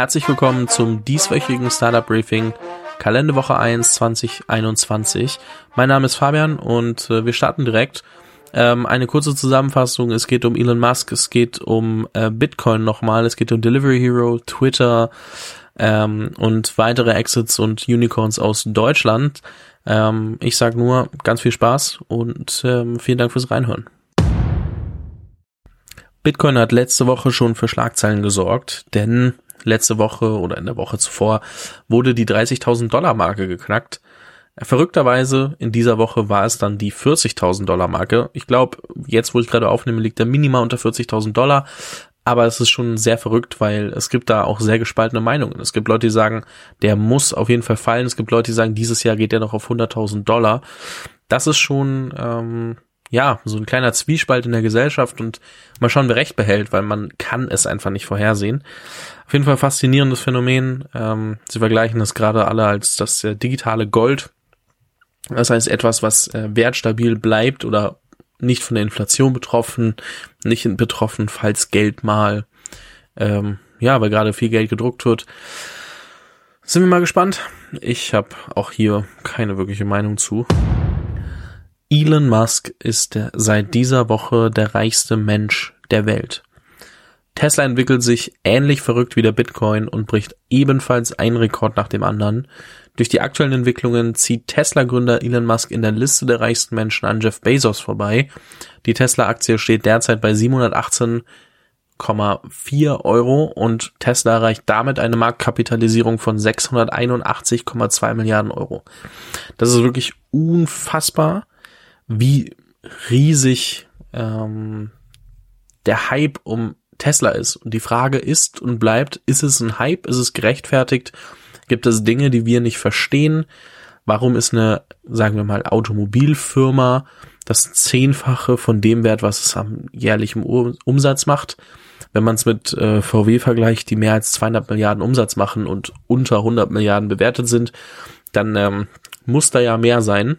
Herzlich willkommen zum dieswöchigen Startup Briefing Kalenderwoche 1 2021. Mein Name ist Fabian und äh, wir starten direkt. Ähm, eine kurze Zusammenfassung. Es geht um Elon Musk, es geht um äh, Bitcoin nochmal, es geht um Delivery Hero, Twitter ähm, und weitere Exits und Unicorns aus Deutschland. Ähm, ich sag nur ganz viel Spaß und ähm, vielen Dank fürs Reinhören. Bitcoin hat letzte Woche schon für Schlagzeilen gesorgt, denn letzte Woche oder in der Woche zuvor wurde die 30.000 Dollar Marke geknackt. Verrückterweise in dieser Woche war es dann die 40.000 Dollar Marke. Ich glaube, jetzt wo ich gerade aufnehme, liegt der Minima unter 40.000 Dollar. Aber es ist schon sehr verrückt, weil es gibt da auch sehr gespaltene Meinungen. Es gibt Leute, die sagen, der muss auf jeden Fall fallen. Es gibt Leute, die sagen, dieses Jahr geht der noch auf 100.000 Dollar. Das ist schon ähm, ja, so ein kleiner Zwiespalt in der Gesellschaft und mal schauen, wer recht behält, weil man kann es einfach nicht vorhersehen. Auf jeden Fall faszinierendes Phänomen. Ähm, sie vergleichen das gerade alle als das äh, digitale Gold. Das heißt etwas, was äh, wertstabil bleibt oder nicht von der Inflation betroffen, nicht betroffen, falls Geld mal, ähm, ja, weil gerade viel Geld gedruckt wird. Sind wir mal gespannt. Ich habe auch hier keine wirkliche Meinung zu. Elon Musk ist seit dieser Woche der reichste Mensch der Welt. Tesla entwickelt sich ähnlich verrückt wie der Bitcoin und bricht ebenfalls einen Rekord nach dem anderen. Durch die aktuellen Entwicklungen zieht Tesla-Gründer Elon Musk in der Liste der reichsten Menschen an Jeff Bezos vorbei. Die Tesla-Aktie steht derzeit bei 718,4 Euro und Tesla erreicht damit eine Marktkapitalisierung von 681,2 Milliarden Euro. Das ist wirklich unfassbar wie riesig ähm, der Hype um Tesla ist. Und die Frage ist und bleibt, ist es ein Hype? Ist es gerechtfertigt? Gibt es Dinge, die wir nicht verstehen? Warum ist eine, sagen wir mal, Automobilfirma das Zehnfache von dem Wert, was es am jährlichen Umsatz macht? Wenn man es mit äh, VW vergleicht, die mehr als 200 Milliarden Umsatz machen und unter 100 Milliarden bewertet sind, dann ähm, muss da ja mehr sein.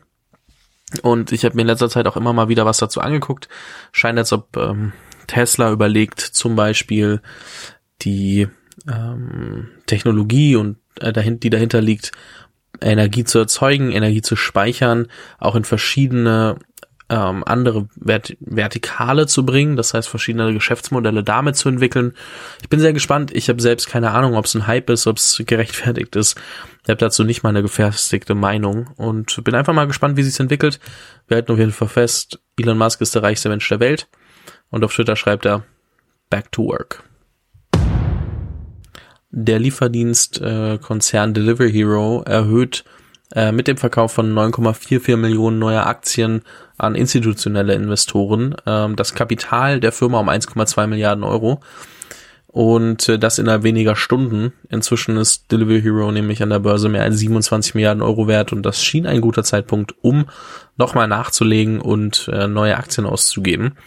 Und ich habe mir in letzter Zeit auch immer mal wieder was dazu angeguckt. Scheint, als ob ähm, Tesla überlegt, zum Beispiel die ähm, Technologie und äh, dahin, die dahinter liegt, Energie zu erzeugen, Energie zu speichern, auch in verschiedene ähm, andere Vert Vertikale zu bringen, das heißt verschiedene Geschäftsmodelle damit zu entwickeln. Ich bin sehr gespannt. Ich habe selbst keine Ahnung, ob es ein Hype ist, ob es gerechtfertigt ist. Ich habe dazu nicht mal gefestigte Meinung und bin einfach mal gespannt, wie sich entwickelt. Wir halten auf jeden Fall fest, Elon Musk ist der reichste Mensch der Welt und auf Twitter schreibt er Back to Work. Der Lieferdienstkonzern äh, Delivery Hero erhöht äh, mit dem Verkauf von 9,44 Millionen neuer Aktien an institutionelle Investoren ähm, das Kapital der Firma um 1,2 Milliarden Euro. Und äh, das innerhalb weniger Stunden. Inzwischen ist Delivery Hero nämlich an der Börse mehr als 27 Milliarden Euro wert und das schien ein guter Zeitpunkt, um nochmal nachzulegen und äh, neue Aktien auszugeben.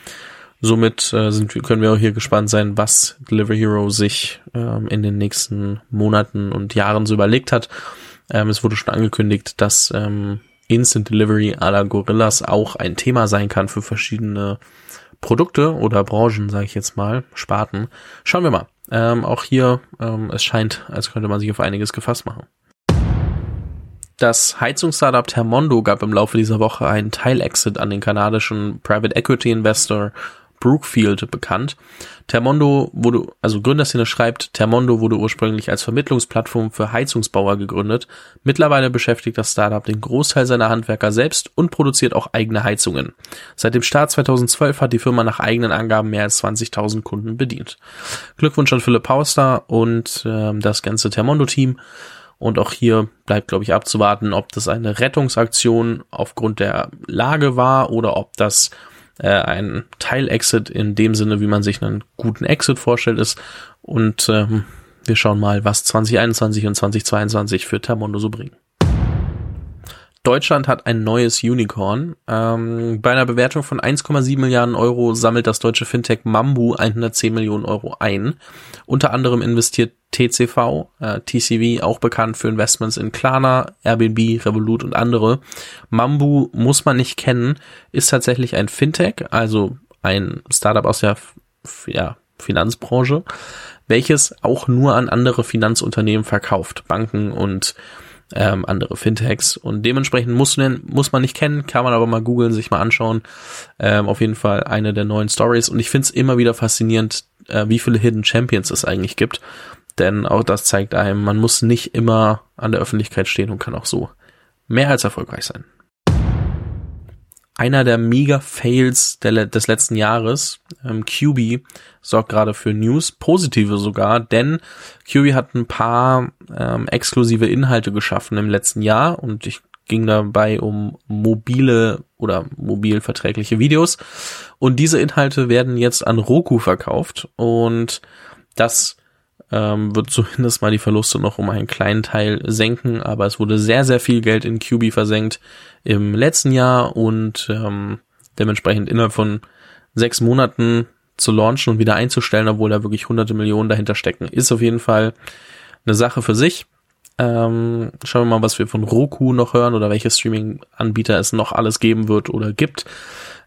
Somit äh, sind, können wir auch hier gespannt sein, was Delivery Hero sich ähm, in den nächsten Monaten und Jahren so überlegt hat. Ähm, es wurde schon angekündigt, dass ähm, Instant Delivery à la Gorillas auch ein Thema sein kann für verschiedene Produkte oder Branchen, sage ich jetzt mal, Sparten. Schauen wir mal. Ähm, auch hier, ähm, es scheint, als könnte man sich auf einiges gefasst machen. Das Heizungsstartup Thermondo gab im Laufe dieser Woche einen Teilexit an den kanadischen Private Equity Investor Brookfield bekannt. Termondo wurde, also Gründerszene schreibt, Termondo wurde ursprünglich als Vermittlungsplattform für Heizungsbauer gegründet. Mittlerweile beschäftigt das Startup den Großteil seiner Handwerker selbst und produziert auch eigene Heizungen. Seit dem Start 2012 hat die Firma nach eigenen Angaben mehr als 20.000 Kunden bedient. Glückwunsch an Philipp Pauster und äh, das ganze Termondo-Team. Und auch hier bleibt, glaube ich, abzuwarten, ob das eine Rettungsaktion aufgrund der Lage war oder ob das äh, ein Teil-Exit in dem Sinne, wie man sich einen guten Exit vorstellt ist. Und ähm, wir schauen mal, was 2021 und 2022 für Termondo so bringen. Deutschland hat ein neues Unicorn. Ähm, bei einer Bewertung von 1,7 Milliarden Euro sammelt das deutsche Fintech Mambu 110 Millionen Euro ein. Unter anderem investiert TCV, äh, TCV, auch bekannt für Investments in Klarna, Airbnb, Revolut und andere. Mambu muss man nicht kennen, ist tatsächlich ein Fintech, also ein Startup aus der ja, Finanzbranche, welches auch nur an andere Finanzunternehmen verkauft, Banken und ähm, andere Fintechs. Und dementsprechend muss, muss man nicht kennen, kann man aber mal googeln, sich mal anschauen. Ähm, auf jeden Fall eine der neuen Stories. Und ich finde es immer wieder faszinierend, äh, wie viele Hidden Champions es eigentlich gibt. Denn auch das zeigt einem, man muss nicht immer an der Öffentlichkeit stehen und kann auch so mehr als erfolgreich sein einer der Mega-Fails des letzten Jahres. Ähm, QB sorgt gerade für News, positive sogar, denn QB hat ein paar ähm, exklusive Inhalte geschaffen im letzten Jahr und ich ging dabei um mobile oder mobil verträgliche Videos und diese Inhalte werden jetzt an Roku verkauft und das ähm, wird zumindest mal die Verluste noch um einen kleinen Teil senken, aber es wurde sehr, sehr viel Geld in QB versenkt im letzten Jahr und ähm, dementsprechend innerhalb von sechs Monaten zu launchen und wieder einzustellen, obwohl da wirklich hunderte Millionen dahinter stecken, ist auf jeden Fall eine Sache für sich. Ähm, schauen wir mal, was wir von Roku noch hören oder welche Streaming-Anbieter es noch alles geben wird oder gibt,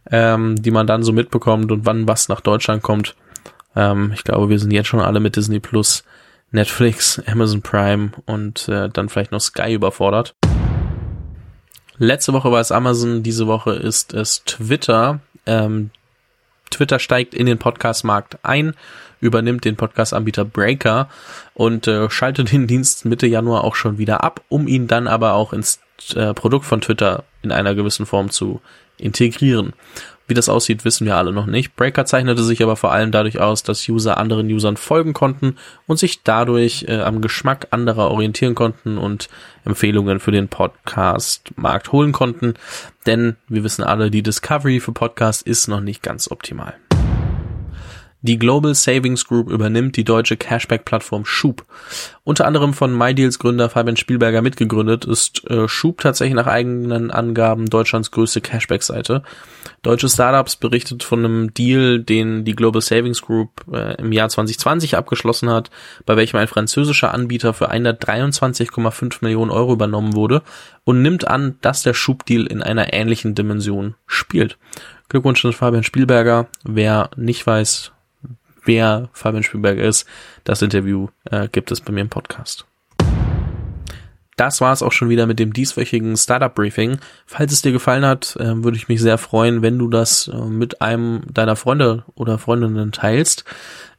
ähm, die man dann so mitbekommt und wann was nach Deutschland kommt. Ähm, ich glaube, wir sind jetzt schon alle mit Disney Plus, Netflix, Amazon Prime und äh, dann vielleicht noch Sky überfordert. Letzte Woche war es Amazon, diese Woche ist es Twitter. Ähm, Twitter steigt in den Podcast-Markt ein, übernimmt den Podcast-Anbieter Breaker und äh, schaltet den Dienst Mitte Januar auch schon wieder ab, um ihn dann aber auch ins äh, Produkt von Twitter in einer gewissen Form zu integrieren. Wie das aussieht, wissen wir alle noch nicht. Breaker zeichnete sich aber vor allem dadurch aus, dass User anderen Usern folgen konnten und sich dadurch äh, am Geschmack anderer orientieren konnten und Empfehlungen für den Podcast-Markt holen konnten. Denn wir wissen alle, die Discovery für Podcast ist noch nicht ganz optimal. Die Global Savings Group übernimmt die deutsche Cashback-Plattform Schub. Unter anderem von MyDeals Gründer Fabian Spielberger mitgegründet, ist äh, Schub tatsächlich nach eigenen Angaben Deutschlands größte Cashback-Seite. Deutsche Startups berichtet von einem Deal, den die Global Savings Group äh, im Jahr 2020 abgeschlossen hat, bei welchem ein französischer Anbieter für 123,5 Millionen Euro übernommen wurde und nimmt an, dass der Schub-Deal in einer ähnlichen Dimension spielt. Glückwunsch an Fabian Spielberger. Wer nicht weiß, wer Fabian Spielberg ist. Das Interview äh, gibt es bei mir im Podcast. Das war es auch schon wieder mit dem dieswöchigen Startup Briefing. Falls es dir gefallen hat, äh, würde ich mich sehr freuen, wenn du das äh, mit einem deiner Freunde oder Freundinnen teilst.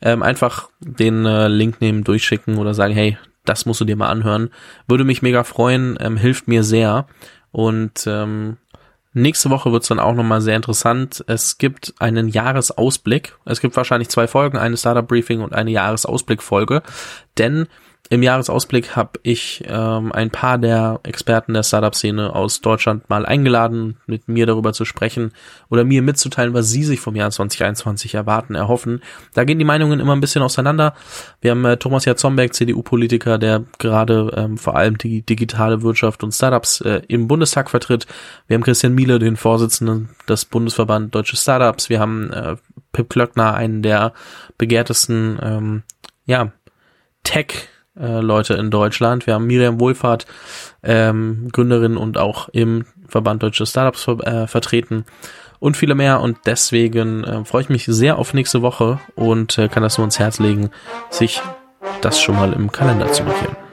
Ähm, einfach den äh, Link nehmen, durchschicken oder sagen, hey, das musst du dir mal anhören. Würde mich mega freuen, ähm, hilft mir sehr. Und ähm, Nächste Woche wird es dann auch nochmal sehr interessant. Es gibt einen Jahresausblick. Es gibt wahrscheinlich zwei Folgen, eine Startup Briefing und eine Jahresausblick-Folge. Denn im Jahresausblick habe ich ähm, ein paar der Experten der Startup-Szene aus Deutschland mal eingeladen, mit mir darüber zu sprechen oder mir mitzuteilen, was sie sich vom Jahr 2021 erwarten, erhoffen. Da gehen die Meinungen immer ein bisschen auseinander. Wir haben äh, Thomas Jatzomberg, CDU-Politiker, der gerade ähm, vor allem die digitale Wirtschaft und Startups äh, im Bundestag vertritt. Wir haben Christian Miele, den Vorsitzenden des Bundesverband Deutsche Startups. Wir haben äh, Pip Klöckner, einen der begehrtesten ähm, ja, Tech- äh, Leute in Deutschland. Wir haben Miriam Wohlfahrt, ähm, Gründerin und auch im Verband Deutsche Startups äh, vertreten und viele mehr. Und deswegen äh, freue ich mich sehr auf nächste Woche und äh, kann das nur ins Herz legen, sich das schon mal im Kalender zu markieren.